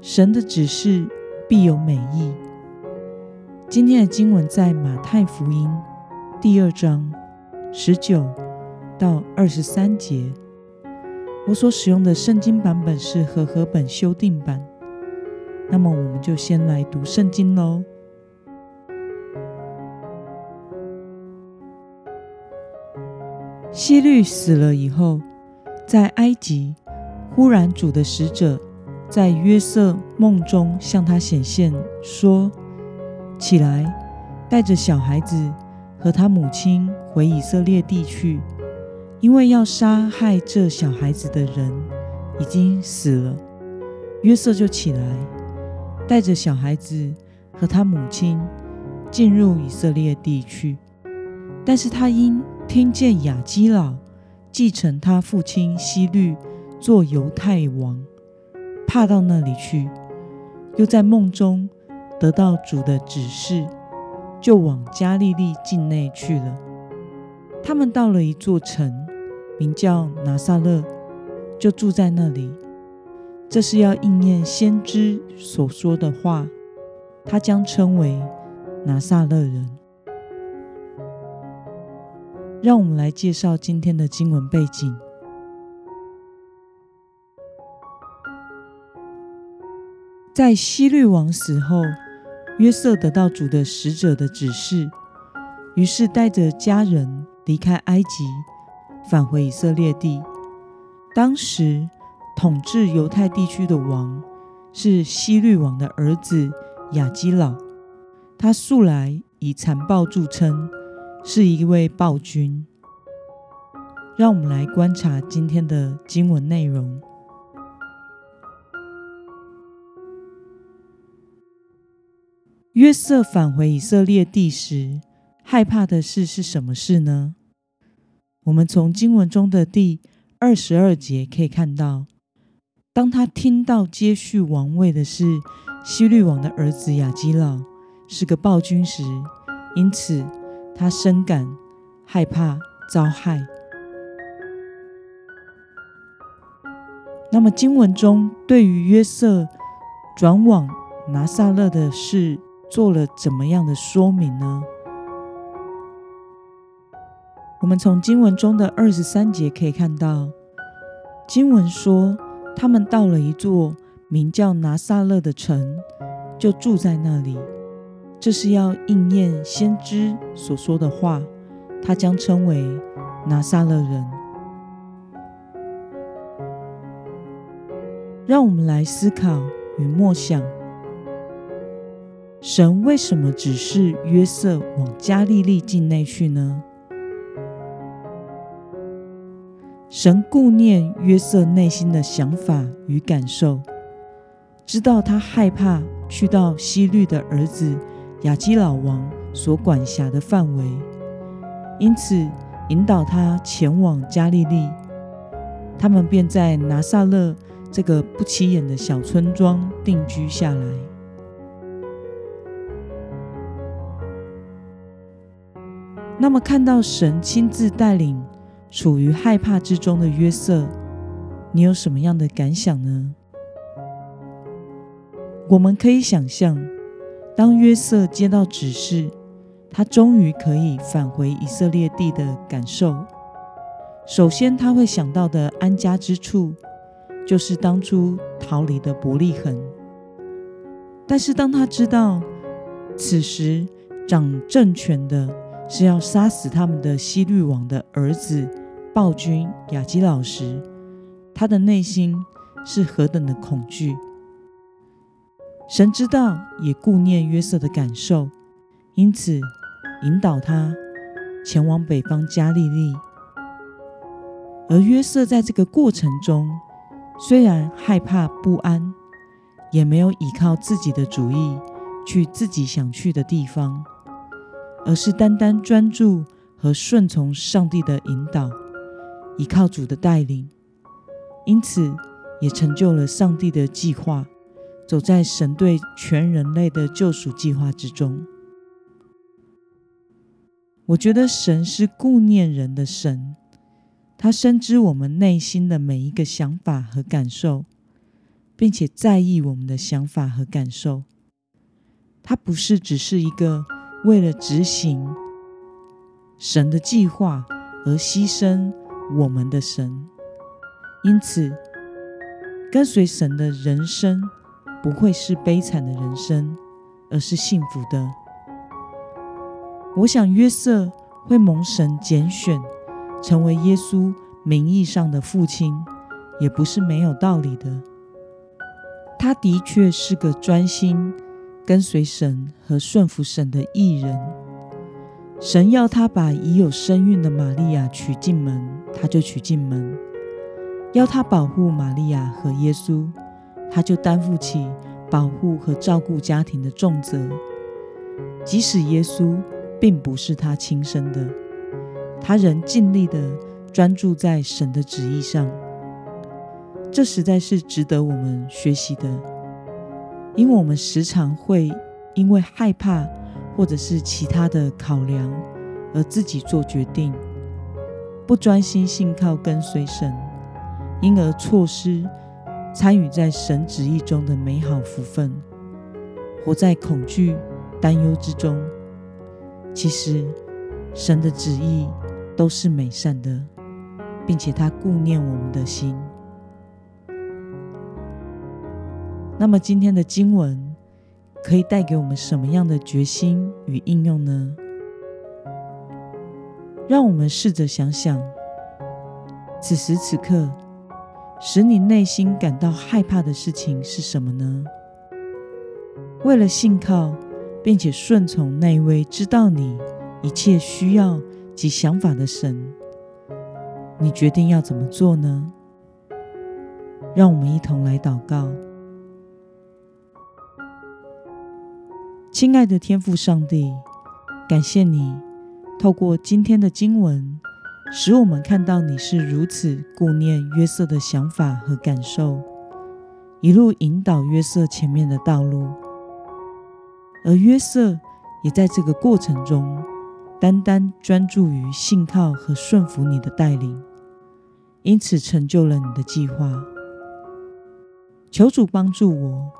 神的指示必有美意。今天的经文在马太福音第二章十九到二十三节。我所使用的圣经版本是和合本修订版。那么，我们就先来读圣经喽。希律死了以后，在埃及。忽然，主的使者在约瑟梦中向他显现，说：“起来，带着小孩子和他母亲回以色列地去，因为要杀害这小孩子的人已经死了。”约瑟就起来，带着小孩子和他母亲进入以色列地去。但是他因听见雅基老继承他父亲希律。做犹太王，怕到那里去，又在梦中得到主的指示，就往加利利境内去了。他们到了一座城，名叫拿撒勒，就住在那里。这是要应验先知所说的话，他将称为拿撒勒人。让我们来介绍今天的经文背景。在希律王死后，约瑟得到主的使者的指示，于是带着家人离开埃及，返回以色列地。当时统治犹太地区的王是希律王的儿子亚基老，他素来以残暴著称，是一位暴君。让我们来观察今天的经文内容。约瑟返回以色列地时，害怕的事是什么事呢？我们从经文中的第二十二节可以看到，当他听到接续王位的是希律王的儿子亚基老是个暴君时，因此他深感害怕遭害。那么经文中对于约瑟转往拿撒勒的事。做了怎么样的说明呢？我们从经文中的二十三节可以看到，经文说他们到了一座名叫拿撒勒的城，就住在那里。这是要应验先知所说的话，他将称为拿撒勒人。让我们来思考与默想。神为什么指示约瑟往加利利境内去呢？神顾念约瑟内心的想法与感受，知道他害怕去到希律的儿子亚基老王所管辖的范围，因此引导他前往加利利。他们便在拿撒勒这个不起眼的小村庄定居下来。那么，看到神亲自带领处于害怕之中的约瑟，你有什么样的感想呢？我们可以想象，当约瑟接到指示，他终于可以返回以色列地的感受。首先，他会想到的安家之处，就是当初逃离的伯利恒。但是，当他知道此时掌政权的，是要杀死他们的西律王的儿子暴君雅基老时，他的内心是何等的恐惧。神知道，也顾念约瑟的感受，因此引导他前往北方加利利。而约瑟在这个过程中，虽然害怕不安，也没有依靠自己的主意去自己想去的地方，而是单单专注和顺从上帝的引导，依靠主的带领，因此也成就了上帝的计划，走在神对全人类的救赎计划之中。我觉得神是顾念人的神，他深知我们内心的每一个想法和感受，并且在意我们的想法和感受。他不是只是一个为了执行神的计划而牺牲我们的神，因此跟随神的人生不会是悲惨的人生，而是幸福的。我想约瑟会蒙神拣选，成为耶稣名义上的父亲，也不是没有道理的。他的确是个专心跟随神和顺服神的艺人。神要他把已有身孕的玛利亚娶进门，他就娶进门；要他保护玛利亚和耶稣，他就担负起保护和照顾家庭的重责，即使耶稣。并不是他亲生的，他仍尽力的专注在神的旨意上，这实在是值得我们学习的。因为我们时常会因为害怕或者是其他的考量而自己做决定，不专心信靠跟随神，因而错失参与在神旨意中的美好福分，活在恐惧、担忧之中。其实，神的旨意都是美善的，并且他顾念我们的心。那么，今天的经文可以带给我们什么样的决心与应用呢？让我们试着想想，此时此刻使你内心感到害怕的事情是什么呢？为了信靠。并且顺从那一位知道你一切需要及想法的神，你决定要怎么做呢？让我们一同来祷告。亲爱的天父上帝，感谢你透过今天的经文，使我们看到你是如此顾念约瑟的想法和感受，一路引导约瑟前面的道路。而约瑟也在这个过程中，单单专注于信靠和顺服你的带领，因此成就了你的计划。求主帮助我，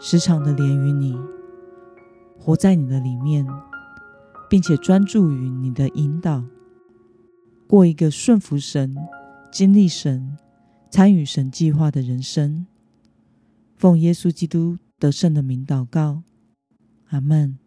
时常的连于你，活在你的里面，并且专注于你的引导，过一个顺服神、经历神、参与神计划的人生。奉耶稣基督得胜的名祷告。阿门。